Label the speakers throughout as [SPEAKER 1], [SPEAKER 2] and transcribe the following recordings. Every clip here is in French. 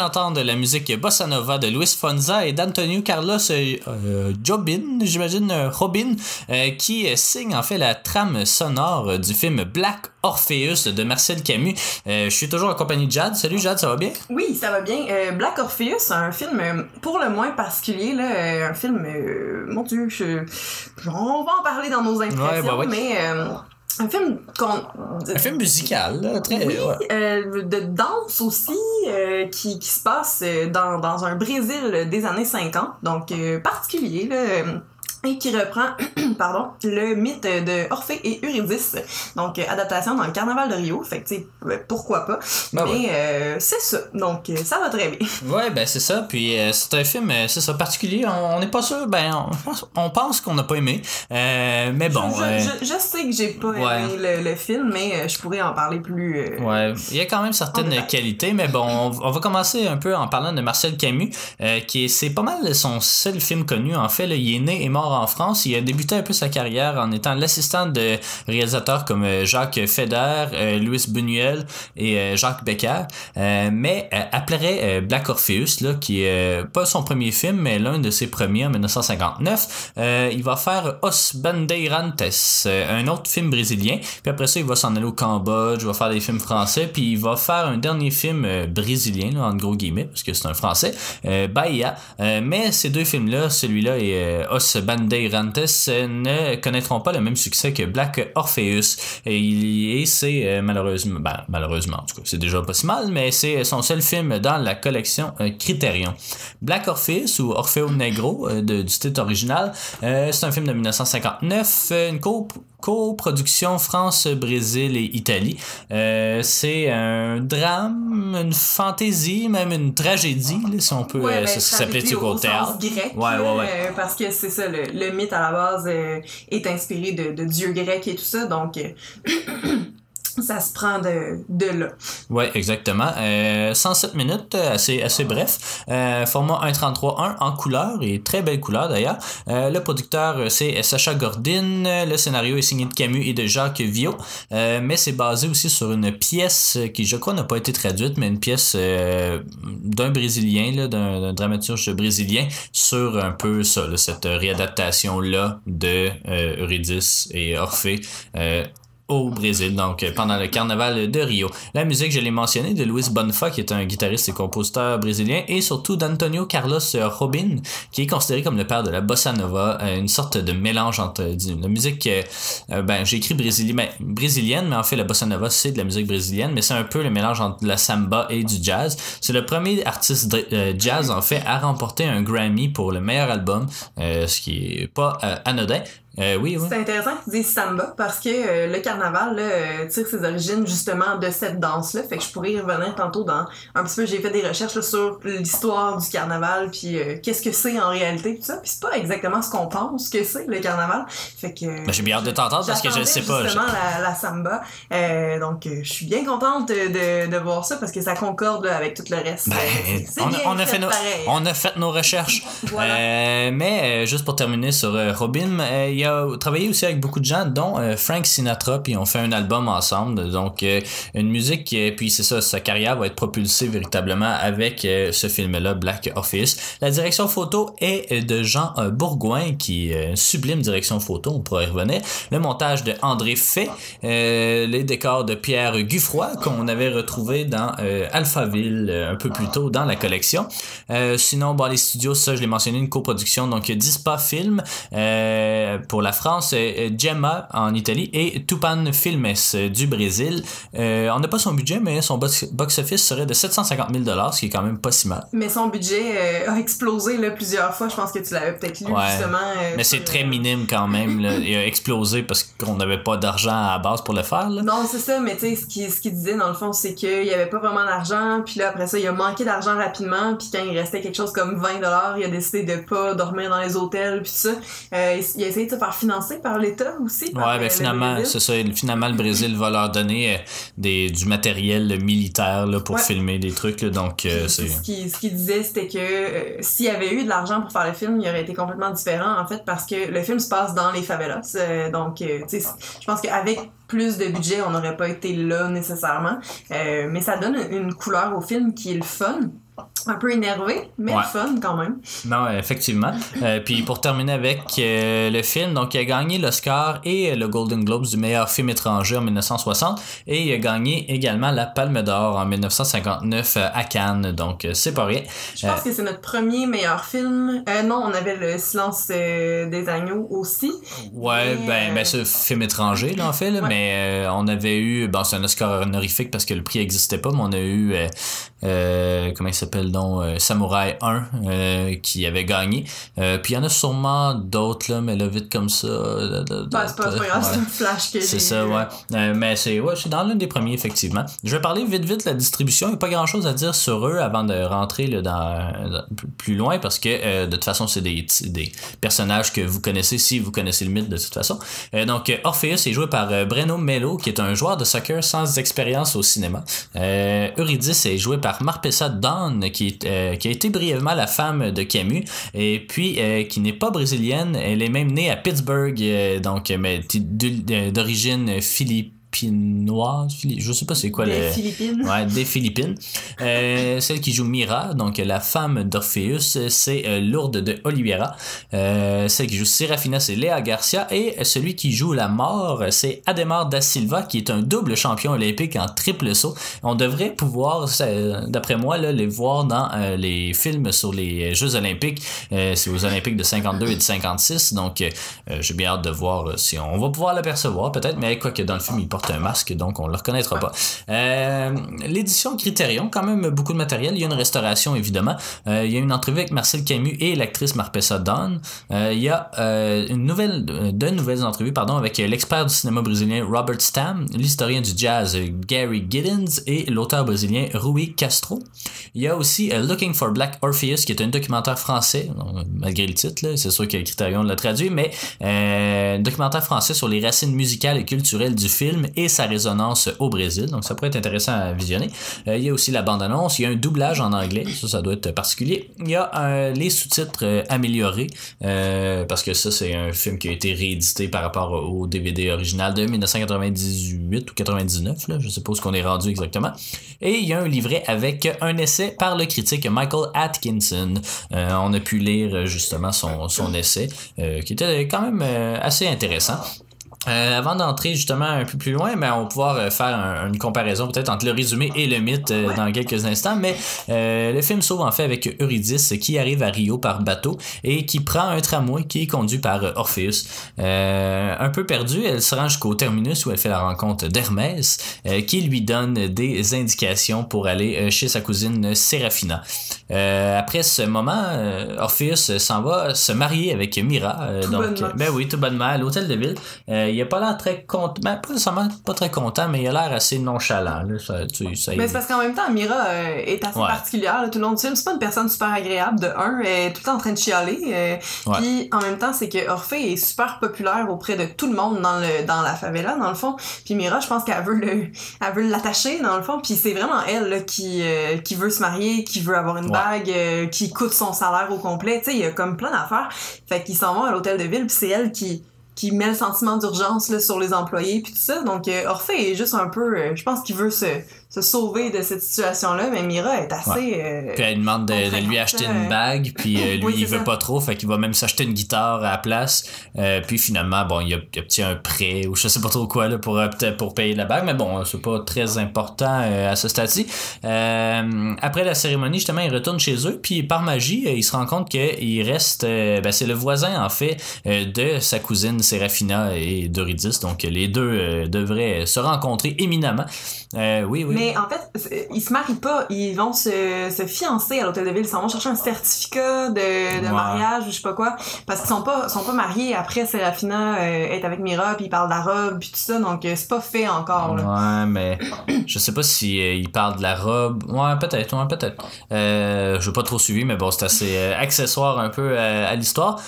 [SPEAKER 1] d'entendre la musique Bossa Nova de Luis Fonza et d'Antonio Carlos euh, Jobin, j'imagine, euh, Robin, euh, qui signe en fait la trame sonore du film Black Orpheus de Marcel Camus. je suis toujours en compagnie de Jade. Salut Jade, ça va bien?
[SPEAKER 2] Oui, ça va bien. Black Orpheus, un film pour le moins particulier, là, un film, mon Dieu, je... on va en parler dans nos impressions, ouais, mais un film
[SPEAKER 1] Un film musical, très.
[SPEAKER 2] Euh, de danse aussi, euh, qui, qui se passe euh, dans, dans un Brésil des années 50, donc particulier, là et qui reprend pardon, le mythe de Orphée et Eurydice. Donc, euh, adaptation dans le carnaval de Rio. Fait que, tu sais, euh, pourquoi pas? Ben Mais euh, c'est ça. Donc, ça va très bien.
[SPEAKER 1] Ouais, ben c'est ça. Puis, c'est un film, c'est ça, particulier. On n'est pas sûr. Ben, on, pense qu'on n'a pas aimé. mais bon.
[SPEAKER 2] Je, je, sais que j'ai pas aimé le, film, mais je pourrais en parler plus.
[SPEAKER 1] ouais, il y a quand même certaines qualités. Mais bon, on, va commencer un peu en parlant de Marcel Camus, qui c'est pas mal son seul film connu. En fait, là, il est né et mort en France. Il a débuté un peu sa carrière en étant l'assistant de réalisateurs comme euh, Jacques Feder, euh, Louis Buñuel et euh, Jacques Becker. mais après Black Orpheus, là, qui est pas son premier film, mais l'un de ses premiers en 1959, il va faire Os Bandeirantes, un autre film brésilien. Puis après ça, il va s'en aller au Cambodge, il va faire des films français, puis il va faire un dernier film brésilien, en gros guillemets, parce que c'est un français, Bahia. mais ces deux films-là, celui-là et Os Bandeirantes, ne connaîtront pas le même succès que Black Orpheus. Et, c'est euh, malheureusement, ben, malheureusement, en tout cas, c'est déjà pas si mal, mais c'est son seul film dans la collection euh, Criterion. Black Orpheus ou Orfeo Negro euh, du titre original, c'est un film de 1959, une coupe coproduction France, Brésil et Italie. Euh, c'est un drame, une fantaisie, même une tragédie, si on peut
[SPEAKER 2] ouais, euh, ben, s'appeler au, au théâtre? Grec, ouais, ouais, ouais. Euh, parce que c'est ça, le, mythe à la base est inspiré de, de dieux grecs et tout ça, donc ça se prend de, là.
[SPEAKER 1] Oui, exactement. Euh, 107 minutes, euh, assez, assez bref. Euh, format 1.33.1 en couleur et très belle couleur d'ailleurs. Euh, le producteur, euh, c'est Sacha Gordin. Le scénario est signé de Camus et de Jacques Viau. mais c'est basé aussi sur une pièce qui, je crois, n'a pas été traduite, mais une pièce d'un Brésilien, d'un dramaturge brésilien, sur un peu ça, cette réadaptation-là de Eurydice et Orphée au Brésil, donc euh, pendant le carnaval de Rio. La musique, je l'ai mentionné, de Luis Bonfa, qui est un guitariste et compositeur brésilien, et surtout d'Antonio Carlos Robin, qui est considéré comme le père de la bossa nova, euh, une sorte de mélange entre euh, la musique, ben j'ai écrit ben, brésilienne, mais en fait la bossa nova c'est de la musique brésilienne, mais c'est un peu le mélange entre la samba et du jazz. C'est le premier artiste jazz en fait à remporter un Grammy pour le meilleur album, ce qui est pas anodin. Euh, oui,
[SPEAKER 2] C'est intéressant que tu dises samba parce que euh, le carnaval là, euh, tire ses origines justement de cette danse-là. Fait que je pourrais y revenir tantôt dans un petit peu. J'ai fait des recherches sur l'histoire du carnaval puis qu'est-ce que c'est en réalité tout ça. Puis c'est pas exactement ce qu'on pense que c'est le carnaval. Fait que.
[SPEAKER 1] Ben, j'ai bien hâte de t'entendre parce que je ne sais pas.
[SPEAKER 2] Justement la, la, samba. donc je suis bien contente de, de, voir ça parce que ça concorde avec tout le reste.
[SPEAKER 1] Ben, on, a fait nos, on a fait nos recherches. mais juste pour terminer sur Robin, il a travaillé aussi avec beaucoup de gens, dont euh, Frank Sinatra, puis on fait un album ensemble. Donc, euh, une musique, puis c'est ça, sa carrière va être propulsée véritablement avec euh, ce film-là, Black Office. La direction photo est de Jean Bourgoin, qui est sublime direction photo, on pourrait y revenir. Le montage de André Fay, les décors de Pierre Guffroy, qu'on avait retrouvé dans Alphaville un peu plus tôt dans la collection. sinon, bon, les studios, ça, je l'ai mentionné, une coproduction, donc Dispa Film pour la France, euh, Gemma en Italie et Tupan Filmes euh, du Brésil. Euh, on n'a pas son budget, mais son box-office serait de 750 000 ce qui est quand même pas si mal.
[SPEAKER 2] Mais son budget a explosé là, plusieurs fois. Je pense que tu l'avais peut-être lu justement.
[SPEAKER 1] mais c'est très minime quand même. Il a explosé parce qu'on n'avait pas d'argent à la base pour le faire.
[SPEAKER 2] Non, c'est ça, mais tu sais, ce qu'il ce disait dans le fond, c'est qu'il n'y avait pas vraiment d'argent. Puis là, après ça, il a manqué d'argent rapidement. Puis quand il restait quelque chose comme 20 il a décidé de pas dormir dans les hôtels. Puis ça, il a essayé de faire financer par l'État aussi.
[SPEAKER 1] Ouais, ben finalement, c'est ça. Finalement, le Brésil va leur donner euh, des, du matériel militaire là, pour filmer des trucs. donc, euh, c'est.
[SPEAKER 2] Ce qu'il ce disait, c'était que euh, s'il y avait eu de l'argent pour faire le film, il aurait été complètement différent, en fait, parce que le film se passe dans les favelas. donc, tu sais, je pense qu'avec plus de budget, on n'aurait pas été là nécessairement. mais ça donne une couleur au film qui est le fun. Un peu énervé, mais fun quand même.
[SPEAKER 1] Non, effectivement. Euh, puis pour terminer avec euh, le film, donc il a gagné l'Oscar et le Golden Globes du meilleur film étranger en 1960 et il a gagné également la Palme d'Or en 1959 à Cannes, donc c'est pas rien.
[SPEAKER 2] Je pense que c'est notre premier meilleur film. non, on avait le Silence des agneaux aussi.
[SPEAKER 1] Ouais, ben, ben c'est film étranger là en fait, mais on avait eu, bon c'est un Oscar honorifique parce que le prix n'existait pas, mais on a eu, comment il s'appelle? Dont euh, Samouraï 1 euh, qui avait gagné. Euh, puis il y en a sûrement d'autres, là, mais là, vite comme ça.
[SPEAKER 2] Bah, c'est pas, grave, c'est un flash que
[SPEAKER 1] C'est ça, ouais. mais c'est ouais, dans l'un des premiers, effectivement. Je vais parler vite, vite de la distribution. Il n'y a pas grand chose à dire sur eux avant de rentrer là, dans, plus loin parce que de toute façon, c'est des, des personnages que vous connaissez si vous connaissez le mythe de toute façon. donc, Orpheus est joué par Breno Mello, qui est un joueur de soccer sans expérience au cinéma. Eurydice est joué par Marpessa Dawn, qui, euh, qui a été brièvement la femme de Camus, et puis euh, qui n'est pas brésilienne, elle est même née à Pittsburgh, euh, donc d'origine philippine philippinoise, je sais pas c'est quoi
[SPEAKER 2] des Philippines.
[SPEAKER 1] Ouais, des Philippines. Euh, celle qui joue Mira, donc la femme d'Orpheus, c'est euh, Lourdes de Oliveira. Euh, celle qui joue Serafina, c'est Léa Garcia. Et celui qui joue la mort, c'est Ademar da Silva, qui est un double champion olympique en triple saut. On devrait pouvoir, d'après moi, là, les voir dans les films sur les Jeux olympiques. c'est aux Olympiques de 52 et de 56. Donc, j'ai bien hâte de voir si on va pouvoir l'apercevoir, peut-être, mais quoi que dans le film, il porte un masque, donc on le reconnaîtra pas. Euh, l'édition Criterion, quand même beaucoup de matériel. Il y a une restauration, évidemment. Euh, il y a une entrevue avec Marcel Camus et l'actrice Marpessa Dawn. Euh, il y a une nouvelle, deux nouvelles entrevues pardon, avec l'expert du cinéma brésilien Robert Stam, l'historien du jazz Gary Giddens et l'auteur brésilien Rui Castro. Il y a aussi Looking for Black Orpheus, qui est un documentaire français, malgré le titre, c'est sûr que Criterion l'a traduit, mais un documentaire français sur les racines musicales et culturelles du film et sa résonance au Brésil. Donc ça pourrait être intéressant à visionner. Euh, il y a aussi la bande-annonce, il y a un doublage en anglais, ça ça doit être particulier. Il y a euh, les sous-titres euh, améliorés parce que ça c'est un film qui a été réédité par rapport au DVD original de 1998 ou 99, là, je où qu'on est rendu exactement. Et il y a un livret avec un essai par le critique Michael Atkinson. on a pu lire justement son essai qui était quand même assez intéressant. Euh, avant d'entrer justement un peu plus loin, ben, on va pouvoir euh, faire une comparaison peut-être entre le résumé et le mythe euh, dans quelques instants. Mais le film s'ouvre en fait avec Eurydice qui arrive à Rio par bateau et qui prend un tramway qui est conduit par Orpheus. un peu perdue, elle se rend jusqu'au terminus où elle fait la rencontre d'Hermès qui lui donne des indications pour aller chez sa cousine Serafina. après ce moment, Orpheus s'en va se marier avec Mira. donc, ben oui, tout bonnement à l'hôtel de ville il a pas l'air très content. Ben, pas nécessairement pas très content, mais il a l'air assez nonchalant. Là. Ça, tu, ça,
[SPEAKER 2] mais c'est parce qu'en même temps, Mira euh, est assez particulière tout le long du film. C'est pas une personne super agréable, de un. Elle est tout le temps en train de chialer. Euh, Puis en même temps, c'est que Orphée est super populaire auprès de tout le monde dans, le, dans la favela, dans le fond. Puis Mira, je pense qu'elle veut le elle veut l'attacher, dans le fond. Puis c'est vraiment elle là, qui, euh, qui veut se marier, qui veut avoir une bague, euh, qui coûte son salaire au complet. Tu sais, il y a comme plein d'affaires. Fait qu'ils s'en vont à l'hôtel de ville, puis c'est elle qui qui met le sentiment d'urgence sur les employés puis tout ça. Donc euh, Orphée est juste un peu, euh, je pense qu'il veut se se sauver de cette situation-là, mais Mira est assez. Euh,
[SPEAKER 1] puis elle demande de, lui acheter une bague, puis euh, lui il veut pas trop, fait qu'il va même s'acheter une guitare à la place. Euh, puis finalement, bon, il a, obtient un prêt ou je sais pas trop quoi là pour pour payer la bague, mais bon, c'est pas très important à ce stade-ci. après la cérémonie, justement, il retourne chez eux, puis par magie, il se rend compte qu'il reste, ben, c'est le voisin en fait de sa cousine Serafina et d'Eurydice, donc les deux devraient se rencontrer éminemment. oui, oui.
[SPEAKER 2] Mais en fait, ils se marient pas. Ils vont se, se fiancer à l'hôtel de ville. Ils s'en vont chercher un certificat de, de mariage ou je sais pas quoi. Parce qu'ils sont pas, sont pas mariés. Après, Serafina euh, est avec Mira, puis ils parlent de la robe, puis tout ça. Donc, euh, c'est pas fait encore. Là.
[SPEAKER 1] Ouais, mais je sais pas si euh, ils parlent de la robe. Ouais, peut-être, ouais, peut-être. Euh, je veux pas trop suivi, mais bon, c'est assez accessoire un peu à, l'histoire.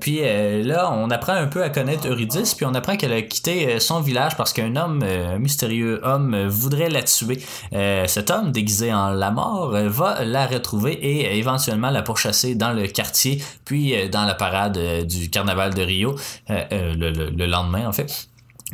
[SPEAKER 1] puis là, on apprend un peu à connaître Eurydice, puis on apprend qu'elle a quitté son village parce qu'un homme, un mystérieux homme, voudrait la tuer. Euh, cet homme, déguisé en la mort, euh, va la retrouver et éventuellement la pourchasser dans le quartier, puis euh, dans la parade du carnaval de Rio le, le, lendemain, en fait.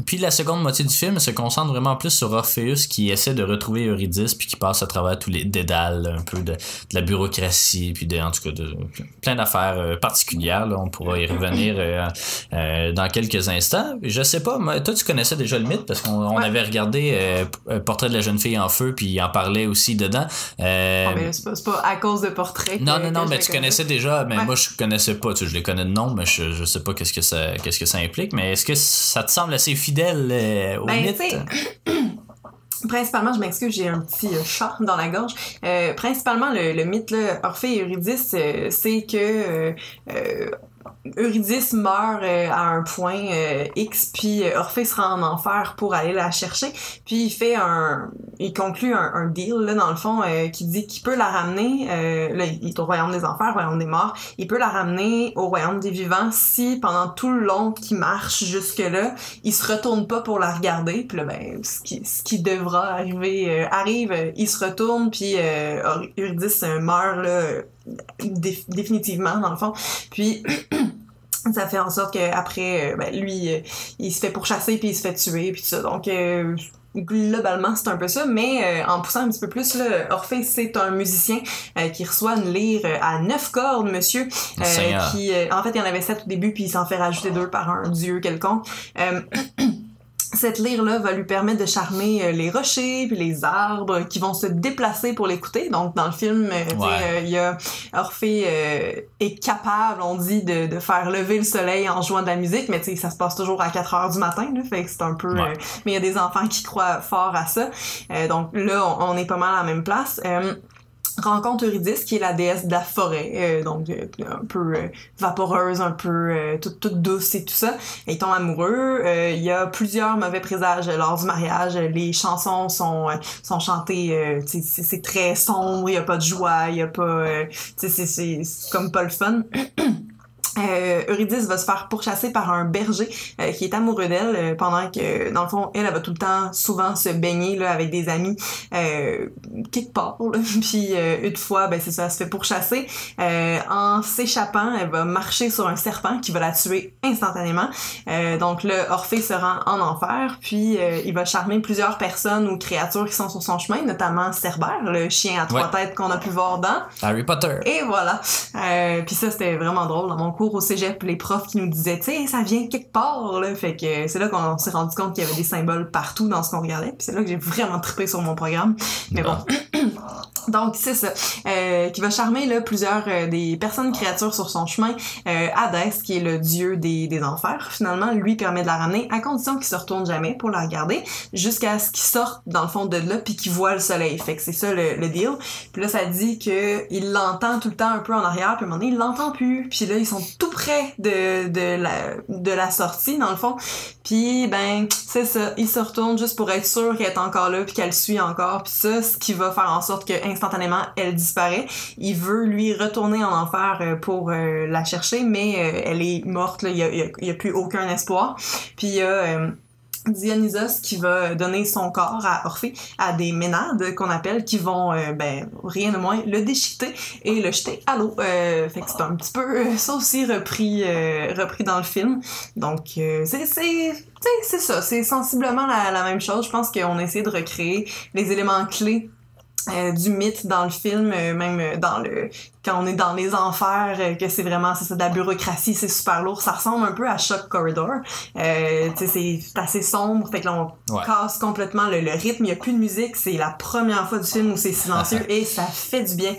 [SPEAKER 1] Puis la seconde moitié du film se concentre vraiment plus sur Orpheus qui essaie de retrouver Eurydice puis qui passe à travers tous les dédales un peu de, de la bureaucratie puis de, en tout cas de plein d'affaires euh, particulières. Là. On pourra y revenir euh, euh, dans quelques instants. Je sais pas, moi, toi tu connaissais déjà le mythe parce qu'on
[SPEAKER 2] Ouais.
[SPEAKER 1] avait regardé Portrait de la jeune fille en feu puis il en parlait aussi dedans.
[SPEAKER 2] Mais c'est pas, pas à cause de portrait.
[SPEAKER 1] non, non, non, mais tu connaissais déjà, mais
[SPEAKER 2] Ouais.
[SPEAKER 1] moi je connaissais pas, tu je les connais de nom, mais je, je sais pas qu'est-ce que ça qu'est-ce que ça implique, mais est-ce que ça te semble assez fidèle euh, au
[SPEAKER 2] Ben,
[SPEAKER 1] mythe?
[SPEAKER 2] Principalement, je m'excuse, j'ai un petit euh, chat dans la gorge. Euh, principalement, le, le mythe, là, Orphée et Eurydice, euh, c'est que Eurydice meurt euh, à un point euh, X, puis euh, Orphée se en enfer pour aller la chercher. Puis il fait un... Il conclut un, deal, là, dans le fond, euh, qui dit qu'il peut la ramener... Euh, là, il est au royaume des enfers, royaume des morts. Il peut la ramener au royaume des vivants si, pendant tout le long qu'il marche jusque-là, il se retourne pas pour la regarder. Puis là, ben, ce qui, ce qui devra arriver euh, arrive. Il se retourne, puis Eurydice meurt, là, dé- définitivement, dans le fond. Puis... Ça fait en sorte qu'après, ben, lui, euh, il se fait pourchasser puis il se fait tuer puis tout ça. Donc, euh, globalement, c'est un peu ça. Mais euh, en poussant un petit peu plus, là, Orphée, c'est un musicien euh, qui reçoit une lyre euh, à neuf cordes, monsieur. euh, qui, euh, en fait, il y en avait sept au début puis il s'en fait rajouter deux par un dieu quelconque. Cette lyre-là va lui permettre de charmer euh, les rochers puis les arbres qui vont se déplacer pour l'écouter. Donc, dans le film, euh,
[SPEAKER 1] Ouais.
[SPEAKER 2] euh, il y a Orphée euh, est capable, on dit, de, de faire lever le soleil en jouant de la musique, mais tu sais, ça se passe toujours à 4 heures du matin, là, fait que c'est un peu...
[SPEAKER 1] Ouais.
[SPEAKER 2] euh, mais il y a des enfants qui croient fort à ça. Donc là, on, on est pas mal à la même place. Rencontre Eurydice, qui est la déesse de la forêt, euh, donc euh, un peu euh, vaporeuse, un peu euh, toute, toute douce et tout ça. Ils tombent amoureux. Euh, Il y a plusieurs mauvais présages lors du mariage. Les chansons sont sont chantées, c'est très sombre. Il y a pas de joie, il y a pas, c'est comme pas le fun. Euh, Eurydice va se faire pourchasser par un berger euh, qui est amoureux d'elle euh, pendant que dans le fond elle, elle va tout le temps souvent se baigner là avec des amis euh, quelque part là. puis euh, une fois ben c'est ça elle se fait pourchasser euh, en s'échappant elle va marcher sur un serpent qui va la tuer instantanément euh, donc là Orphée se rend en enfer puis euh, il va charmer plusieurs personnes ou créatures qui sont sur son chemin notamment Cerbère le chien à trois têtes qu'on a pu voir dans
[SPEAKER 1] Harry Potter.
[SPEAKER 2] et voilà. Euh, puis ça, c'était vraiment drôle. Dans mon cours au cégep, les profs qui nous disaient, tu sais, ça vient quelque part, là. Fait que c'est là qu'on s'est rendu compte qu'il y avait des symboles partout dans ce qu'on regardait. Puis c'est là que j'ai vraiment trippé sur mon programme. Mais bon. Donc, c'est ça. Euh, qui va charmer là, plusieurs euh, des personnes créatures sur son chemin. Euh, Hadès, qui est le dieu des, des enfers, finalement, lui permet de la ramener à condition qu'il se retourne jamais pour la regarder, jusqu'à ce qu'il sorte dans le fond de là puis qu'il voit le soleil. Fait que c'est ça le, le deal. Puis là, ça dit que il l'entend tout le temps un peu en arrière, puis à un moment donné, il l'entend plus. Puis là, ils sont tout près de, de, la, de la sortie, dans le fond. Puis, ben, c'est ça. Il se retourne juste pour être sûr qu'elle est encore là, puis qu'elle le suit encore. Puis ça, ce qui va faire en sorte que instantanément, elle disparaît. Il veut, lui, retourner en enfer euh, pour euh, la chercher, mais euh, elle est morte. Il y a, plus aucun espoir. Puis il y a... Dionysos qui va donner son corps à Orphée à des ménades qu'on appelle qui vont ben rien de moins le déchiqueter et le jeter à l'eau euh, fait que c'est un petit peu ça aussi repris repris dans le film donc c'est c'est ça c'est sensiblement la, la même chose je pense qu'on a essayé de recréer les éléments clés euh, du mythe dans le film, euh, même euh, dans le quand on est dans les enfers, euh, que c'est vraiment c'est ça de la bureaucratie, c'est super lourd. Ça ressemble un peu à Shock Corridor. Euh, tu sais, c'est assez sombre, fait que là on
[SPEAKER 1] Ouais.
[SPEAKER 2] casse complètement le, le rythme. Il y a plus de musique, c'est la première fois du film où c'est silencieux et ça fait du bien.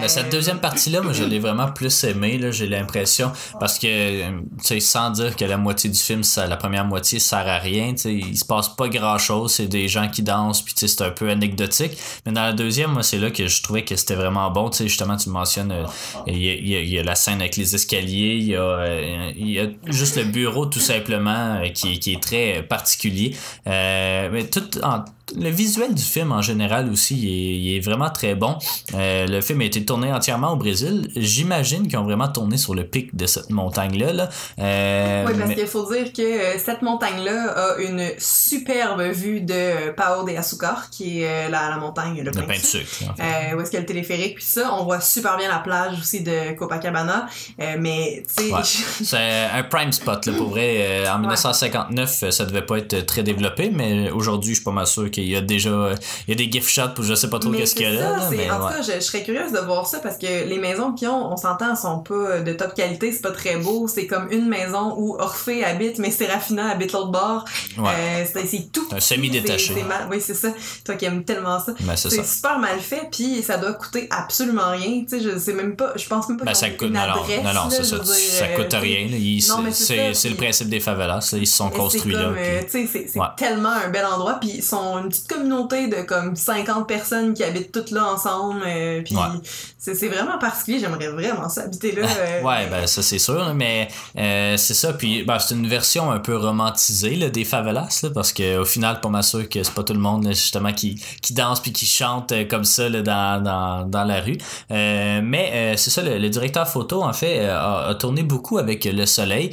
[SPEAKER 2] Euh,
[SPEAKER 1] cette deuxième partie-là, moi, je l'ai vraiment plus aimé, là, j'ai l'impression. Parce que, euh, tu sais, sans dire que la moitié du film, ça, la première moitié sert à rien, tu sais, il se passe pas grand-chose, c'est des gens qui dansent, puis c'est un peu anecdotique. Mais dans la deuxième, moi, c'est là que je trouvais que c'était vraiment bon, tu sais, justement, tu mentionnes, euh, il y, a, la scène avec les escaliers, il y a, euh, juste le bureau, tout simplement, euh, qui, qui est très particulier. Mais tout en le visuel du film en général aussi, il est, vraiment très bon. Euh, le film a été tourné entièrement au Brésil. J'imagine qu'ils ont vraiment tourné sur le pic de cette montagne-là. Là.
[SPEAKER 2] Euh, oui, parce qu'il faut dire que euh, cette montagne-là a une superbe vue de Pao de Açúcar, qui est la, la, montagne, le, pain, de sucre. où est-ce qu'il y a le téléphérique, puis ça, on voit super bien la plage aussi de Copacabana. mais, tu sais...
[SPEAKER 1] C'est un prime spot, là, pour vrai. en 1959, ça devait pas être très développé, mais aujourd'hui, je suis pas mal sûr qu'il y a déjà il y a des gift shots pour je sais pas trop qu'est-ce qu'il y a là.
[SPEAKER 2] mais en tout cas, je, serais curieuse de voir ça parce que les maisons qui ont, on s'entend, sont pas de top qualité, c'est pas très beau. C'est comme une maison où Orphée habite, mais Serafina habite l'autre bord. Euh, c'est tout.
[SPEAKER 1] Un semi-détaché.
[SPEAKER 2] Oui, c'est ça. Toi qui aimes tellement ça. Ben, c'est super mal fait, puis ça doit coûter absolument rien. Tu sais, je sais même pas, je pense même pas
[SPEAKER 1] ben, ça coûte, une adresse, non, non, ça. ça coûte euh, rien. C'est le principe des favelas. Ils se sont construits là.
[SPEAKER 2] Euh, c'est tellement un bel endroit, puis ils sont une petite communauté de comme 50 personnes qui habitent toutes là ensemble. Euh, puis c'est vraiment particulier. J'aimerais vraiment ça, habiter là.
[SPEAKER 1] Euh. ouais, ben ça c'est sûr. Mais euh, c'est ça. Puis ben, c'est une version un peu romantisée là, des favelas. Là, parce qu'au final, pas mal sûr que c'est pas tout le monde justement qui, qui danse puis qui chante comme ça là, dans, dans, dans la rue. mais c'est ça, le, directeur photo, en fait, a, tourné beaucoup avec le soleil.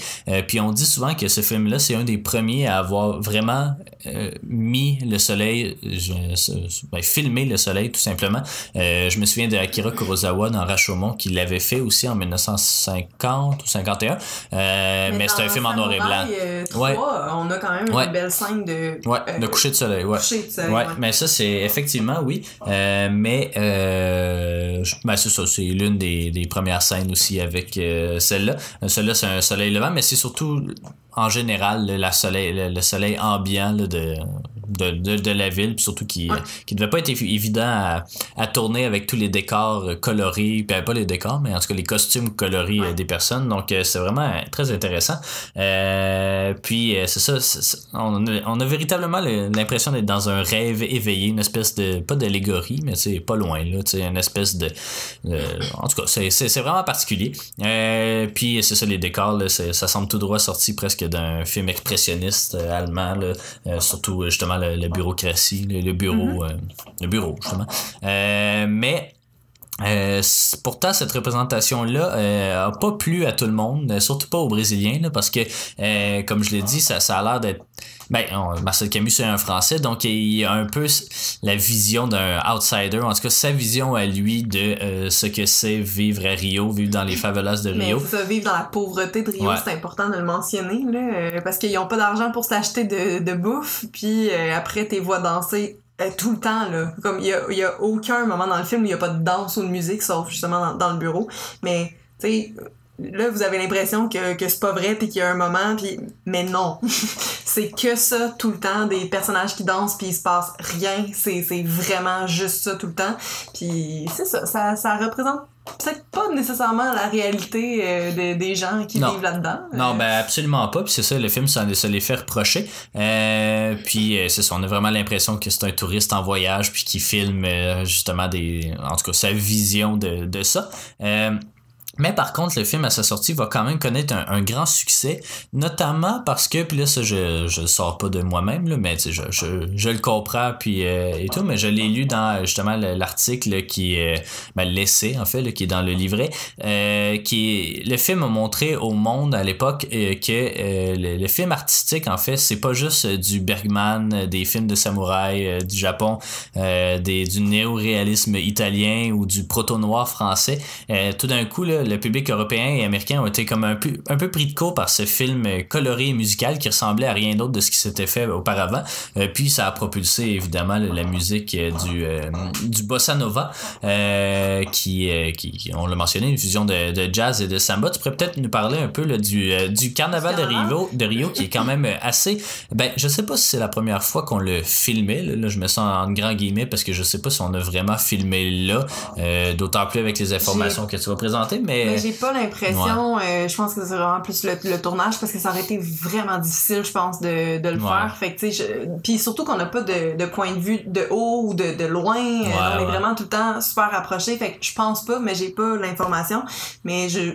[SPEAKER 1] puis on dit souvent que ce film-là, c'est un des premiers à avoir vraiment mis le soleil. Je, ben, filmer le soleil tout simplement. Euh, je me souviens de Akira Kurosawa dans Rashomon qui l'avait fait aussi en 1950 ou 51. Euh, mais, c'est un film en noir et blanc.
[SPEAKER 2] Euh, ouais. On a quand même une belle scène de,
[SPEAKER 1] ouais, de coucher de soleil. Ouais.
[SPEAKER 2] Coucher de soleil
[SPEAKER 1] ouais. Mais ça, c'est effectivement, oui. mais ben, c'est ça, c'est l'une des, des, premières scènes aussi avec celle-là. Celle-là, c'est un soleil levant, mais c'est surtout en général le, soleil, le, soleil ambiant de, de, de, la ville, puis surtout qui, qui devait pas être évident à, à, tourner avec tous les décors colorés, puis pas les décors, mais en tout cas les costumes colorés euh, des personnes. Donc euh, c'est vraiment très intéressant. Euh, puis c'est ça, on, a, on a véritablement l'impression d'être dans un rêve éveillé, une espèce de, pas d'allégorie, mais c'est pas loin, là, une espèce de... en tout cas, c'est vraiment particulier. puis c'est ça, les décors, là, ça semble tout droit sorti presque d'un film expressionniste euh, allemand, euh, surtout justement la, bureaucratie, le, bureau, mm-hmm. euh, le bureau justement. mais pourtant, cette représentation-là a pas plu à tout le monde, surtout pas aux Brésiliens, parce que, comme je l'ai dit, ça, ça a l'air d'être ben, Marcel Camus, c'est un Français, donc il y a un peu la vision d'un outsider, en tout cas sa vision à lui de euh, ce que c'est vivre à Rio, vivre dans les favelas de Rio.
[SPEAKER 2] Mais ça, vivre dans la pauvreté de Rio, c'est important de le mentionner, là, euh, parce qu'ils n'ont pas d'argent pour s'acheter de, de, bouffe, puis euh, après, tes voix danser tout le temps là. Comme il y a, y a, aucun moment dans le film où il y a pas de danse ou de musique sauf justement dans, dans le bureau. Mais tu sais là vous avez l'impression que, que c'est pas vrai puis qu'il y a un moment puis mais non c'est que ça tout le temps des personnages qui dansent puis il se passe rien c'est vraiment juste ça tout le temps puis c'est ça, ça ça représente peut-être pas nécessairement la réalité euh, des gens qui vivent là-dedans.
[SPEAKER 1] Non, ben absolument pas. Puis c'est ça, le film, ça, ça les fait reprocher. Euh, puis euh, c'est ça, on a vraiment l'impression que c'est un touriste en voyage puis qui filme justement des, en tout cas, sa vision de, de ça. Mais par contre, le film à sa sortie va quand même connaître un, grand succès, notamment parce que, puis là, ça, je, je sors pas de moi-même, là, mais je, je, je le comprends, puis euh, et tout, mais je l'ai lu dans justement l'article qui est, ben, l'essai, en fait, qui est dans le livret, euh, qui le film a montré au monde à l'époque euh, que le, film artistique, en fait, c'est pas juste du Bergman, des films de samouraï du Japon, des, du néo-réalisme italien ou du proto-noir français. tout d'un coup, là, le public européen et américain ont été comme un peu, un peu pris de court par ce film coloré et musical qui ressemblait à rien d'autre de ce qui s'était fait auparavant. Euh, puis ça a propulsé évidemment la musique du, euh, du bossa nova, euh, qui, qui, on l'a mentionné, une fusion de, de, jazz et de samba. Tu pourrais peut-être nous parler un peu là, du, du carnaval de Rio, de Rio, qui est quand même assez. Ben, je sais pas si c'est la première fois qu'on le filmait. Là, je me sens en grand guillemets parce que je sais pas si on a vraiment filmé là, d'autant plus avec les informations que tu vas présenter. Mais mais.
[SPEAKER 2] J'ai pas l'impression, euh, je pense que c'est vraiment plus le, le, tournage parce que ça aurait été vraiment difficile, je pense, de, de le
[SPEAKER 1] Ouais.
[SPEAKER 2] faire. Fait que, tu sais, je- puis surtout qu'on n'a pas de, de point de vue de haut ou de, de loin. Euh, on est vraiment tout le temps super rapproché. Fait que je pense pas, mais j'ai pas l'information. Mais je,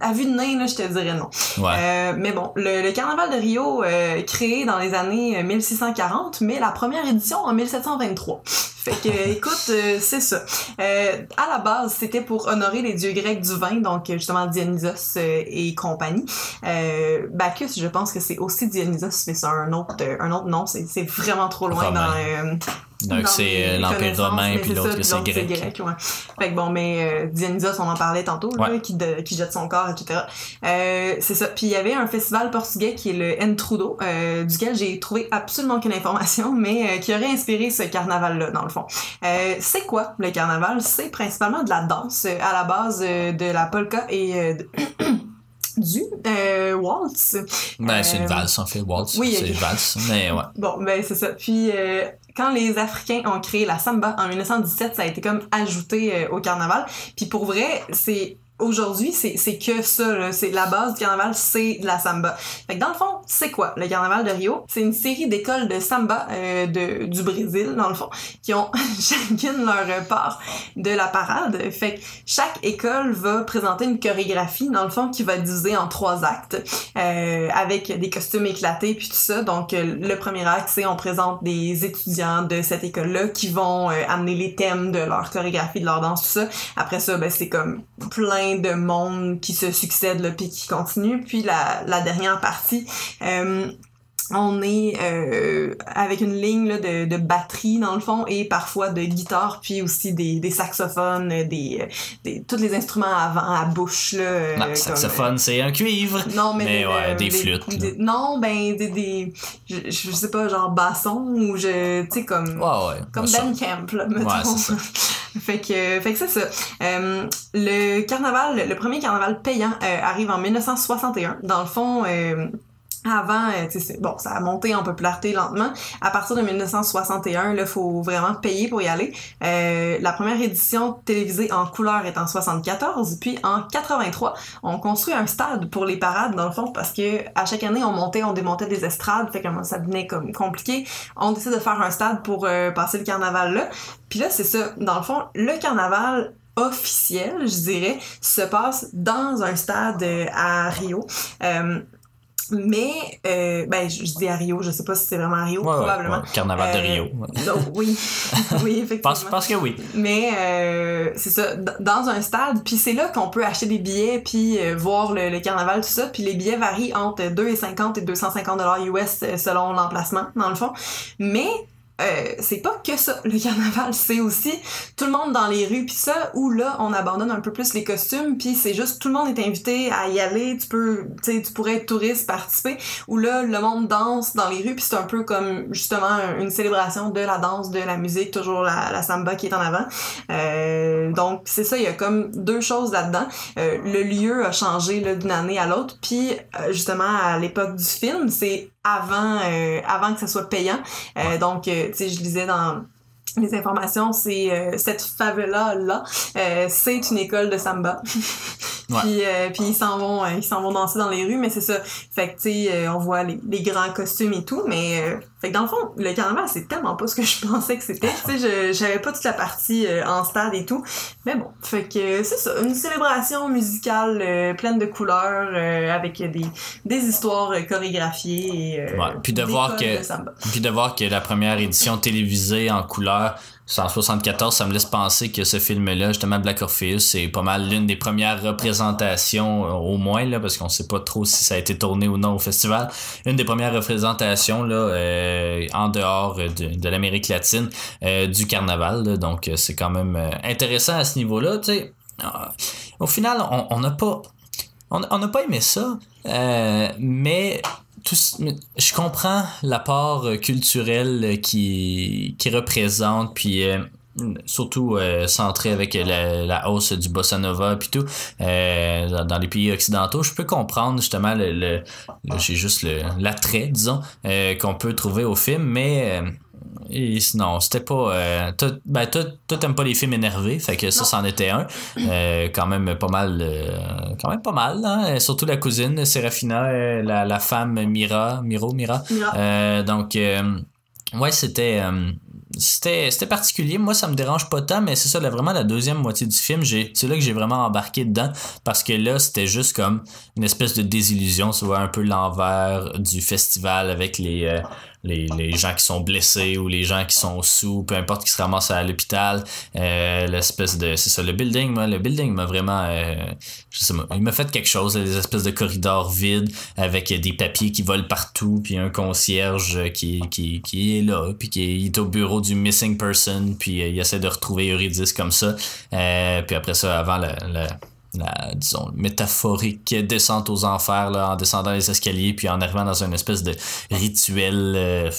[SPEAKER 2] à vue de nez, là, je te dirais non.
[SPEAKER 1] Ouais.
[SPEAKER 2] Euh, mais bon, le, le carnaval de Rio, euh, créé dans les années euh, 1640, mais la première édition en 1723. Fait que, euh, écoute, euh, c'est ça. Euh, à la base, c'était pour honorer les dieux grecs du vin, donc justement Dionysos euh, et compagnie. Euh, Bacchus, je pense que c'est aussi Dionysos, mais c'est un autre, un autre nom. C'est vraiment trop loin dans...
[SPEAKER 1] Donc, c'est euh, l'Empire romain, puis l'autre, que c'est
[SPEAKER 2] l'autre,
[SPEAKER 1] grec.
[SPEAKER 2] ouais. Fait que bon, mais euh, Dionysos, on en parlait tantôt, là, qui, de- qui jette son corps, etc. Euh, c'est ça. Puis il y avait un festival portugais qui est le Entrudo, euh, duquel j'ai trouvé absolument aucune information, mais euh, qui aurait inspiré ce carnaval-là, dans le fond. Euh, c'est quoi le carnaval? C'est principalement de la danse, à la base euh, de la polka et euh, de- du euh, waltz.
[SPEAKER 1] Ben, c'est une
[SPEAKER 2] Euh,
[SPEAKER 1] valse, en fait, Waltz.
[SPEAKER 2] oui,
[SPEAKER 1] c'est une valse. Mais ouais.
[SPEAKER 2] Bon, ben c'est ça. Puis euh, quand les Africains ont créé la samba en 1917, ça a été comme ajouté euh, au carnaval. Puis pour vrai, c'est aujourd'hui, c'est c'est que ça. C'est la base du carnaval, c'est de la samba. Fait que dans le fond, c'est quoi le carnaval de Rio? C'est une série d'écoles de samba euh, de, du Brésil, dans le fond, qui ont chacune leur part de la parade. Fait que chaque école va présenter une chorégraphie, dans le fond, qui va être divisée en trois actes, euh, avec des costumes éclatés puis tout ça. Donc, euh, le premier acte, c'est on présente des étudiants de cette école-là qui vont euh, amener les thèmes de leur chorégraphie, de leur danse, tout ça. Après ça, ben, c'est comme plein de monde qui se succède, là, puis qui continue. Puis la, la dernière partie, euh, on est euh, avec une ligne là, de, de batterie dans le fond et parfois de guitare puis aussi des, des saxophones des, euh, des tous les instruments avant à bouche là
[SPEAKER 1] Non,
[SPEAKER 2] comme,
[SPEAKER 1] saxophone, c'est un cuivre.
[SPEAKER 2] non mais,
[SPEAKER 1] Mais
[SPEAKER 2] des,
[SPEAKER 1] ouais, des flûtes,
[SPEAKER 2] des- non ben des, des je, je sais pas genre basson ou je tu sais comme
[SPEAKER 1] Ouais, ouais.
[SPEAKER 2] comme. Ben Camp, là, mettons.
[SPEAKER 1] Ouais.
[SPEAKER 2] fait que, fait que c'est ça. Euh, le carnaval, le premier carnaval payant euh, arrive en 1961. Dans le fond, euh, avant, euh, bon, ça a monté en popularité lentement. À partir de 1961, là, faut vraiment payer pour y aller. Euh, la première édition télévisée en couleur est en 74, puis en 83, on construit un stade pour les parades, dans le fond, parce que à chaque année, on montait, on démontait des estrades, fait que ça devenait comme compliqué. On décide de faire un stade pour euh, passer le carnaval là. Puis là, c'est ça. Dans le fond, le carnaval officiel, je dirais, se passe dans un stade euh, à Rio. Mais, euh, ben, je, je dis à Rio, je sais pas si c'est vraiment à Rio,
[SPEAKER 1] Ouais,
[SPEAKER 2] probablement.
[SPEAKER 1] ouais, Carnaval de
[SPEAKER 2] Euh,
[SPEAKER 1] Rio.
[SPEAKER 2] Donc, oui, oui, effectivement.
[SPEAKER 1] Pense, pense que oui.
[SPEAKER 2] Mais euh, c'est ça, dans un stade, puis c'est là qu'on peut acheter des billets puis euh, voir le, le carnaval tout ça, puis les billets varient entre 2,50 et 250 dollars US euh, selon l'emplacement dans le fond. Mais euh, c'est pas que ça le carnaval, c'est aussi tout le monde dans les rues puis ça où là on abandonne un peu plus les costumes puis c'est juste tout le monde est invité à y aller, tu peux tu tu pourrais être touriste participer où là le monde danse dans les rues puis c'est un peu comme justement une célébration de la danse, de la musique, toujours la, samba qui est en avant. Euh, donc c'est ça, il y a comme deux choses là-dedans. Euh, le lieu a changé là, d'une année à l'autre, puis euh, justement à l'époque du film, c'est avant euh, avant que ça soit payant. Euh, donc euh, tu sais, je lisais dans les informations, c'est euh, cette favela là, euh, c'est une école de samba.
[SPEAKER 1] Ouais.
[SPEAKER 2] puis euh, puis ils s'en vont euh, ils s'en vont danser dans les rues, mais c'est ça. Fait que tu sais, euh, on voit les, les grands costumes et tout, mais euh, fait que dans le fond, le carnaval c'est tellement pas ce que je pensais que c'était. Tu sais, je j'avais pas toute la partie euh, en stade et tout, mais bon, fait que euh, c'est ça, une célébration musicale euh, pleine de couleurs euh, avec des des histoires euh, chorégraphiées et euh,
[SPEAKER 1] Ouais, puis de voir que-
[SPEAKER 2] de samba.
[SPEAKER 1] Puis de voir que la première édition télévisée en couleur, c'est en 74, ça me laisse penser que ce film-là, justement, Black Orpheus, c'est pas mal l'une des premières représentations, euh, au moins, là, parce qu'on sait pas trop si ça a été tourné ou non au festival, une des premières représentations, là, euh, en dehors de, de l'Amérique latine, euh, du carnaval, là. donc euh, c'est quand même intéressant à ce niveau-là. Euh, Au final, on n'a pas... On n'a pas aimé ça, euh, mais tout, je comprends l'apport euh, culturel euh, qui, qui représente, puis euh, surtout euh, centré avec la, la hausse du bossa nova puis tout euh, dans, les pays occidentaux. Je peux comprendre justement le, le- j'ai juste l'attrait disons euh, qu'on peut trouver au film mais Et non, c'était pas. Euh, toi, ben, toi, toi, t'aimes pas les films énervés, fait que ça, c'en était un. Euh, quand même pas mal. euh, quand même pas mal, hein. Surtout la cousine, Serafina, euh, la, la femme Mira, Miro, Mira.
[SPEAKER 2] Mira.
[SPEAKER 1] Euh, donc, euh, ouais, c'était. euh, c'était c'était particulier moi ça me dérange pas tant mais c'est ça là, vraiment la deuxième moitié du film j'ai c'est là que j'ai vraiment embarqué dedans parce que là c'était juste comme une espèce de désillusion tu vois un peu l'envers du festival avec les euh, les, gens qui sont blessés ou les gens qui sont sous, peu importe qui se ramassent à l'hôpital, euh, l'espèce de, c'est ça, le building, moi, le building m'a vraiment, euh, je sais pas, il m'a fait quelque chose, des espèces de corridors vides avec des papiers qui volent partout, puis un concierge qui, qui, qui est là, puis qui est, au bureau du missing person, puis euh, il essaie de retrouver Eurydice comme ça, puis après ça, avant le, le disons, métaphorique descente aux enfers là, en descendant les escaliers puis en arrivant dans une espèce de rituel euh,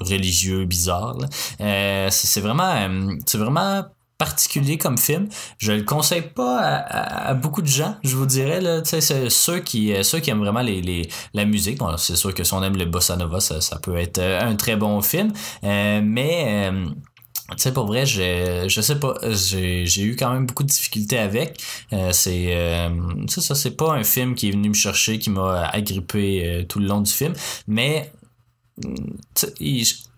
[SPEAKER 1] religieux bizarre. Euh, c'est vraiment, euh, c'est vraiment particulier comme film. Je le conseille pas à, beaucoup de gens, je vous dirais. Ceux, qui, ceux qui aiment vraiment les, la musique. Bon, c'est sûr que si on aime le bossa nova, ça, peut être un très bon film. Mais... euh, tu sais, pour vrai, je, je sais pas, j'ai, eu quand même beaucoup de difficultés avec. Euh, c'est, euh, c'est ça, c'est pas un film qui est venu me chercher, qui m'a agrippé euh, tout le long du film, mais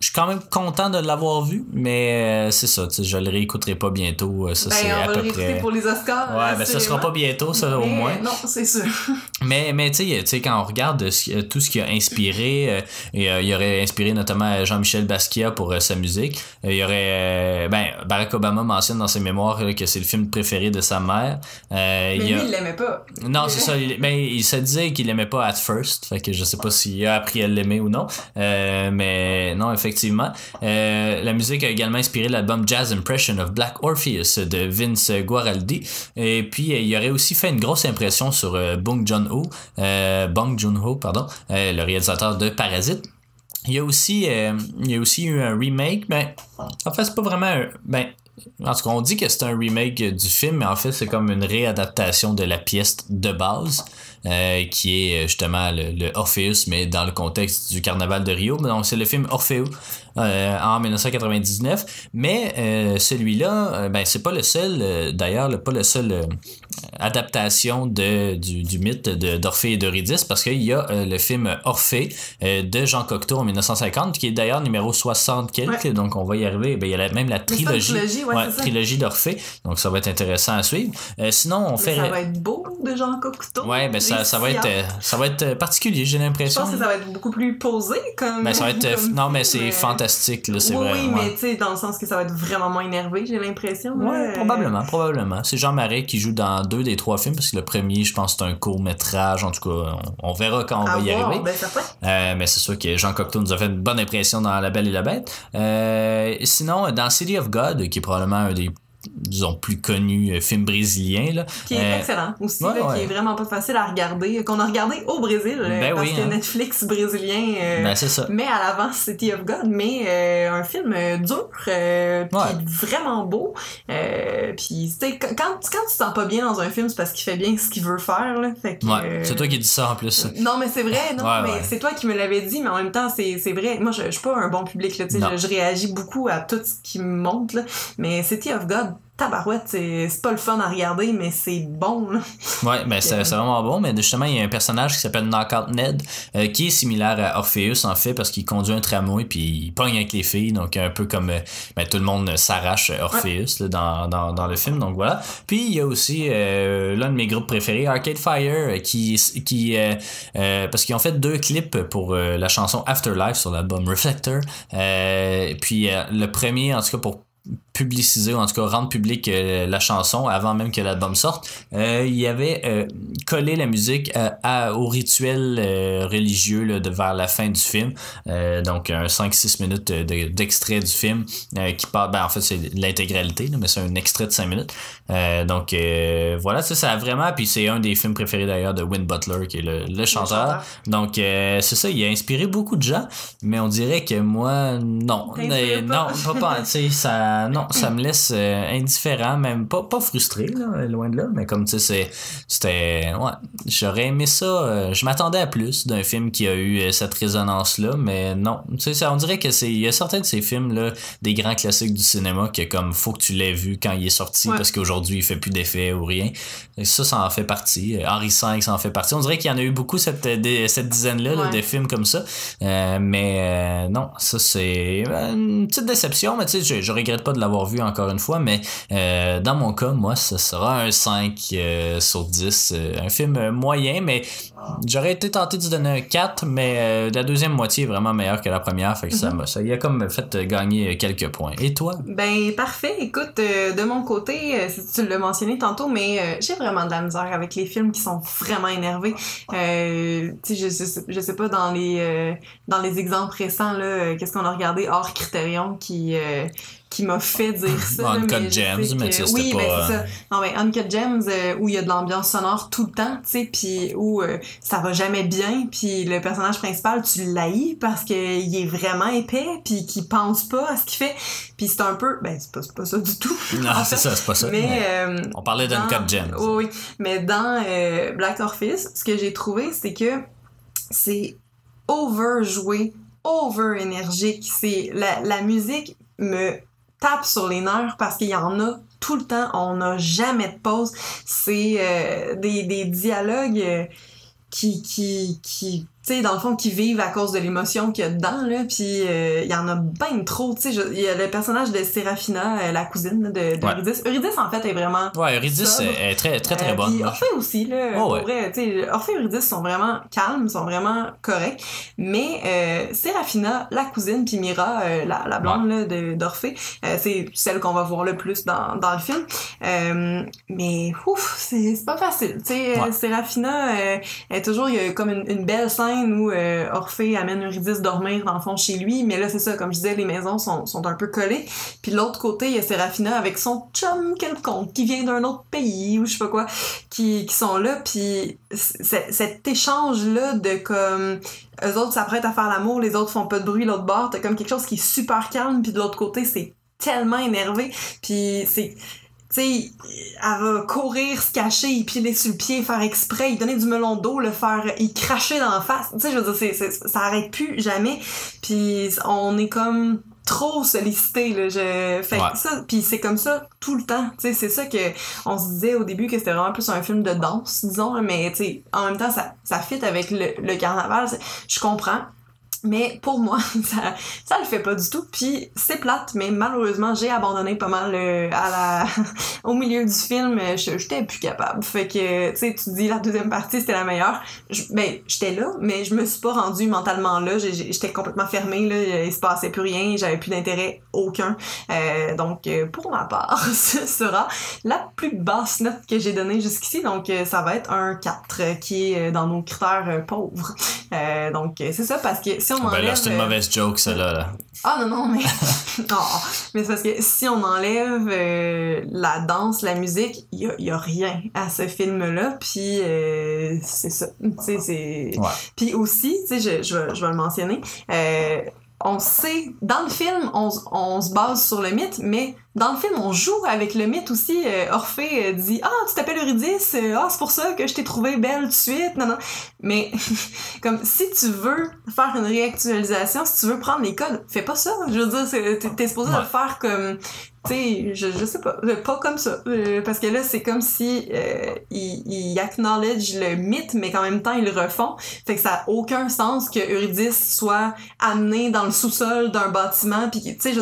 [SPEAKER 1] je suis quand même content de l'avoir vu, mais euh, c'est ça, tu sais, je le réécouterai pas bientôt. euh, Ça,
[SPEAKER 2] Ben,
[SPEAKER 1] c'est
[SPEAKER 2] on
[SPEAKER 1] à
[SPEAKER 2] va le
[SPEAKER 1] peu
[SPEAKER 2] réécouter
[SPEAKER 1] près.
[SPEAKER 2] pour les Oscars.
[SPEAKER 1] Ouais, ben ça sera pas bientôt, ça, au
[SPEAKER 2] Mais,
[SPEAKER 1] moins.
[SPEAKER 2] Non, c'est sûr.
[SPEAKER 1] Mais, mais tu sais, quand on regarde ce tout ce qui a inspiré, euh, et, euh, il aurait inspiré notamment Jean-Michel Basquiat pour sa musique. Il y aurait, ben, Barack Obama mentionne dans ses mémoires là, que c'est le film préféré de sa mère.
[SPEAKER 2] Mais
[SPEAKER 1] il
[SPEAKER 2] lui,
[SPEAKER 1] a-
[SPEAKER 2] il l'aimait pas.
[SPEAKER 1] non, c'est ça. Il, ben, il se disait qu'il aimait pas at first. Fait que je sais pas s'il a appris à l'aimer ou non. Mais non, effectivement. Euh, la musique a également inspiré l'album Jazz Impression of Black Orpheus de Vince Guaraldi. Et puis, euh, il aurait aussi fait une grosse impression sur euh, Bong Joon-ho, Bong Joon-ho, pardon, le réalisateur de Parasite. Il y a aussi, il y a aussi eu un remake, mais en fait, c'est pas vraiment un, ben, en tout cas, on dit que c'est un remake du film, mais en fait, c'est comme une réadaptation de la pièce de base, euh, qui est justement le, le Orpheus, mais dans le contexte du carnaval de Rio. Donc, c'est le film Orfeo euh, en 1999. Mais euh, celui-là, euh, ben, c'est pas le seul, euh, d'ailleurs, le- pas le seul euh, adaptation de, du, du mythe de- d'Orphée et d'Eurydice, parce qu'il y a euh, le film Orphée euh, de Jean Cocteau en 1950, qui est d'ailleurs numéro 60 quelques,
[SPEAKER 2] Ouais.
[SPEAKER 1] donc on va y arriver. Ben, il y a la- même la trilogie,
[SPEAKER 2] trilogie, ouais,
[SPEAKER 1] trilogie d'Orphée, donc ça va être intéressant à suivre. Euh, sinon, on
[SPEAKER 2] Mais
[SPEAKER 1] fait...
[SPEAKER 2] Ça va être beau de Jean Cocteau.
[SPEAKER 1] Ouais, ben ça, ça va être euh, ça va être euh, particulier, j'ai
[SPEAKER 2] Je
[SPEAKER 1] l'impression.
[SPEAKER 2] pense que ça va être beaucoup plus posé comme.
[SPEAKER 1] Ben ça va être euh,
[SPEAKER 2] comme
[SPEAKER 1] non mais c'est fantastique là, c'est
[SPEAKER 2] oui,
[SPEAKER 1] vrai.
[SPEAKER 2] oui,
[SPEAKER 1] ouais.
[SPEAKER 2] mais tu sais, dans le sens que ça va être vraiment moins énervé, j'ai l'impression.
[SPEAKER 1] Ouais,
[SPEAKER 2] là.
[SPEAKER 1] probablement, probablement. C'est Jean Marais qui joue dans deux des trois films parce que le premier, je pense, c'est un court métrage. En tout cas, on, on verra quand on
[SPEAKER 2] À
[SPEAKER 1] va y
[SPEAKER 2] voir,
[SPEAKER 1] arriver.
[SPEAKER 2] Ben.
[SPEAKER 1] Euh, mais c'est sûr que Jean Cocteau nous a fait une bonne impression dans La Belle et la Bête. Euh, sinon, dans City of God, qui est probablement un des disons plus connus euh, films brésiliens là.
[SPEAKER 2] Qui est
[SPEAKER 1] Euh,
[SPEAKER 2] excellent aussi,
[SPEAKER 1] ouais,
[SPEAKER 2] là,
[SPEAKER 1] ouais.
[SPEAKER 2] qui est vraiment pas facile à regarder, qu'on a regardé au Brésil, euh,
[SPEAKER 1] Ben
[SPEAKER 2] parce
[SPEAKER 1] oui,
[SPEAKER 2] que
[SPEAKER 1] hein.
[SPEAKER 2] Netflix brésilien euh,
[SPEAKER 1] Ben ça.
[SPEAKER 2] met à l'avance City of God, mais euh, un film euh, dur, euh, puis
[SPEAKER 1] Ouais.
[SPEAKER 2] vraiment beau. Euh, puis quand, quand tu te sens pas bien dans un film, c'est parce qu'il fait bien ce qu'il veut faire. Là, fait que,
[SPEAKER 1] Ouais,
[SPEAKER 2] euh,
[SPEAKER 1] c'est toi qui dis ça en plus.
[SPEAKER 2] Non, mais c'est vrai, non, mais c'est toi qui me l'avais dit, mais en même temps, c'est c'est vrai. Moi, je, je suis pas un bon public, là, je, je réagis beaucoup à tout ce qui me montre, là. Mais City of God, tabarouette, c'est pas le fun à regarder, mais c'est bon, là.
[SPEAKER 1] Ouais, ben c'est vraiment bon, mais justement, il y a un personnage qui s'appelle Knockout Ned, euh, qui est similaire à Orpheus en fait, parce qu'il conduit un tramway puis il pogne avec les filles, donc un peu comme euh, ben, tout le monde s'arrache à Orpheus là, dans, dans, dans le film, donc voilà. Puis il y a aussi euh, l'un de mes groupes préférés, Arcade Fire, euh, qui, qui euh, euh, parce qu'ils ont fait deux clips pour euh, la chanson Afterlife sur l'album Reflector. Euh, puis euh, le premier, en tout cas pour publiciser ou en tout cas rendre public euh, la chanson avant même que l'album sorte, euh, il avait euh, collé la musique à, à- au rituel euh, religieux là, de vers la fin du film. Euh, donc un 5-6 minutes de- d'extrait du film euh, qui parle, ben en fait c'est l'intégralité, mais c'est un extrait de 5 minutes. Euh, donc euh, voilà, ça, ça a vraiment, puis c'est un des films préférés d'ailleurs de Win Butler qui est le, le chanteur. Donc euh, c'est ça, il a inspiré beaucoup de gens, mais on dirait que moi non, Mais
[SPEAKER 2] pas.
[SPEAKER 1] non, pas, pas tu sais, ça ça, non, ça me laisse euh, indifférent, même pas, pas frustré, là, loin de là, mais comme tu sais, c'était, ouais, j'aurais aimé ça. euh, je m'attendais à plus d'un film qui a eu euh, cette résonance-là, mais non, tu sais, ça, on dirait que c'est, il y a certains de ces films-là, des grands classiques du cinéma, que comme faut que tu l'aies vu quand il est sorti,
[SPEAKER 2] Ouais.
[SPEAKER 1] parce qu'aujourd'hui il fait plus d'effet ou rien. Et ça, ça en fait partie. Euh, Henri V, ça en fait partie. On dirait qu'il y en a eu beaucoup cette, euh, des- cette dizaine-là là,
[SPEAKER 2] Ouais.
[SPEAKER 1] de films comme ça. Euh, mais euh, non, ça c'est euh, une petite déception, mais tu sais, je, je regrette pas de l'avoir vu encore une fois, mais euh, dans mon cas, moi, ça sera un 5 euh, sur 10. euh, un film moyen, mais j'aurais été tenté de donner un 4, mais la deuxième moitié est vraiment meilleure que la première, fait que ça m'a ça y a comme fait gagner quelques points. Et toi?
[SPEAKER 2] Ben parfait. Écoute, de mon côté, euh, tu l'as mentionné tantôt, mais j'ai vraiment de la misère avec les films qui sont vraiment énervés. Tu je, sais- je sais pas dans les dans les exemples récents qu'est-ce qu'on a regardé? Hors Criterion qui euh, qui m'a fait dire ça.
[SPEAKER 1] Uncut
[SPEAKER 2] mais
[SPEAKER 1] Gems, mais
[SPEAKER 2] que-
[SPEAKER 1] tu sais, c'était
[SPEAKER 2] oui,
[SPEAKER 1] pas,
[SPEAKER 2] ben
[SPEAKER 1] euh,
[SPEAKER 2] c'est ça. Non mais Uncut Gems euh, où il y a de l'ambiance sonore tout le temps, tu sais, puis où euh, ça va jamais bien, puis le personnage principal tu l'haïs parce que il est vraiment épais, puis qu'il pense pas à ce qu'il fait, puis c'est un peu, ben c'est pas, pas ça du tout.
[SPEAKER 1] Non, c'est ça, c'est pas ça.
[SPEAKER 2] Mais,
[SPEAKER 1] mais
[SPEAKER 2] euh,
[SPEAKER 1] on parlait d'Uncut Gems.
[SPEAKER 2] Oui, oui. Mais dans euh, Black Orpheus, ce que j'ai trouvé, c'est que c'est overjoué, over énergique. C'est la, la musique me tape sur les nerfs parce qu'il y en a tout le temps. On n'a jamais de pause. C'est euh, des, des dialogues euh, qui, qui, qui tu sais, dans le fond, qui vivent à cause de l'émotion qu'il y a dedans, là, puis euh, il y en a ben trop, tu sais, il y a le personnage de Séraphina, euh, la cousine de, de
[SPEAKER 1] Ouais.
[SPEAKER 2] Eurydice. Eurydice, en fait, est vraiment
[SPEAKER 1] Ouais, Eurydice est très très très
[SPEAKER 2] euh,
[SPEAKER 1] bonne.
[SPEAKER 2] Puis. Orphée aussi, là.
[SPEAKER 1] Oh, ouais.
[SPEAKER 2] vrai, tu sais, Orphée et Eurydice sont vraiment calmes, sont vraiment corrects. Mais euh, Séraphina, la cousine, puis Mira, la, la blonde là, de- d'Orphée, c'est celle qu'on va voir le plus dans, dans le film. Mais ouf, c'est pas facile. Tu sais,
[SPEAKER 1] Ouais.
[SPEAKER 2] Séraphina, est toujours, il y a comme une, une belle scène où euh, Orphée amène Eurydice dormir dans le fond chez lui. Mais là, c'est ça, comme je disais, les maisons sont, un peu collées. Puis de l'autre côté, il y a Séraphina avec son chum quelconque qui vient d'un autre pays ou je sais pas quoi, qui, qui sont là. Puis cet échange-là de comme eux autres s'apprêtent à faire l'amour, les autres font pas de bruit l'autre bord, t'as comme quelque chose qui est super calme, puis de l'autre côté, c'est tellement énervé. Puis c'est tu sais, elle va courir, se cacher, y piler sur le pied, faire exprès, y donner du melon d'eau, le faire, y cracher dans la face. Tu sais, je veux dire, c'est, c'est- ça arrête plus jamais. Puis on est comme trop sollicité là je fait
[SPEAKER 1] Ouais.
[SPEAKER 2] ça puis c'est comme ça tout le temps tu sais c'est ça que on se disait au début que c'était vraiment plus un film de danse disons mais tu sais en même temps ça ça fit avec le, le carnaval je comprends mais pour moi, ça, ça le fait pas du tout. Puis c'est plate, mais malheureusement, j'ai abandonné pas mal euh, à la, au milieu du film. euh, J'étais plus capable. Fait que, tu sais, tu dis la deuxième partie, c'était la meilleure. Ben, j'étais là, mais je me suis pas rendue mentalement là. J'étais complètement fermée, là. Il se passait plus rien. J'avais plus d'intérêt aucun. Euh, donc, euh, pour ma part, ce sera la plus basse note que j'ai donnée jusqu'ici. Donc, euh, ça va être un 4 euh, qui est dans nos critères pauvres. Euh, donc, c'est ça, parce que si on
[SPEAKER 1] Ben
[SPEAKER 2] enlève...
[SPEAKER 1] là, c'est une
[SPEAKER 2] euh,
[SPEAKER 1] mauvaise joke, ça là.
[SPEAKER 2] ah non, non, mais... Oh, mais c'est parce que si on enlève euh, la danse, la musique, il y a, y a rien à ce film-là. Puis euh, c'est ça. Tu sais. Puis aussi, tu sais, je, je, vais- je vais le mentionner, euh, on sait, dans le film, on, on se base sur le mythe, mais dans le film, on joue avec le mythe aussi. Euh, Orphée euh, dit « Ah, tu t'appelles Eurydice, euh, ah, c'est pour ça que je t'ai trouvé belle tout de suite. » Non, non. Mais comme si tu veux faire une réactualisation, si tu veux prendre les codes, fais pas ça. Je veux dire, c'est- t'es- supposé
[SPEAKER 1] Ouais.
[SPEAKER 2] le faire comme, tu sais, je, je sais pas, pas comme ça. Euh, parce que là, c'est comme si euh, ils, ils acknowledge le mythe, mais qu'en même temps, ils le refont. Fait que ça a aucun sens que Eurydice soit amenée dans le sous-sol d'un bâtiment, puis tu sais, je-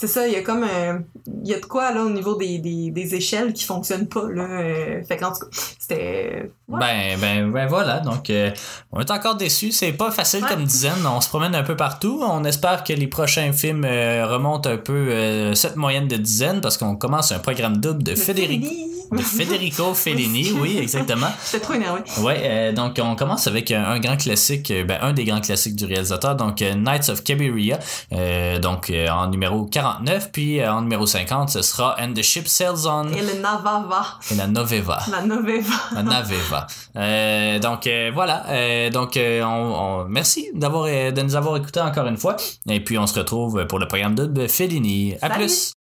[SPEAKER 2] c'est ça, il y a comme un- il y a de quoi là au niveau des, des, des échelles qui fonctionnent pas là. euh, fait qu'en tout cas, c'était ouais.
[SPEAKER 1] Ben, ben, ben voilà, donc euh, on est encore déçus. C'est pas facile
[SPEAKER 2] Ouais.
[SPEAKER 1] comme dizaine. On se promène un peu partout. On espère que les prochains films euh, remontent un peu euh, cette moyenne de dizaine parce qu'on commence un programme double de, Federico. De Federico Fellini. Oui, exactement.
[SPEAKER 2] J'étais trop énervée.
[SPEAKER 1] Ouais, euh, donc on commence avec un, un grand classique, euh, ben, un des grands classiques du réalisateur, donc euh, Knights of Cabiria, euh, donc euh, en numéro 49, puis euh, en numéro 50, ce sera And the Ship Sails On
[SPEAKER 2] Et le Navava,
[SPEAKER 1] et la Noveva.
[SPEAKER 2] la Noveva.
[SPEAKER 1] La Naveva. Euh, donc euh, voilà, euh, donc euh, on, on- merci d'avoir euh, de nous avoir écoutés encore une fois, et puis on se retrouve pour le programme de Fellini. À
[SPEAKER 2] Salut.
[SPEAKER 1] plus.